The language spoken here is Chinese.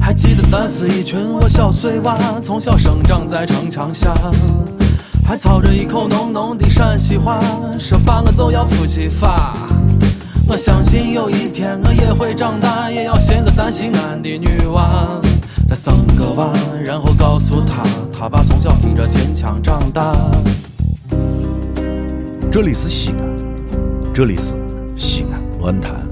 还记得咱是一群我小碎娃从小生长在城墙下。还操着一口浓浓的陕西话说半个就要出去耍我相信有一天我也会长大也要寻个咱西安的女娃。再生个娃然后告诉她她爸从小听着坚强长大。这里是西安这里是西安论坛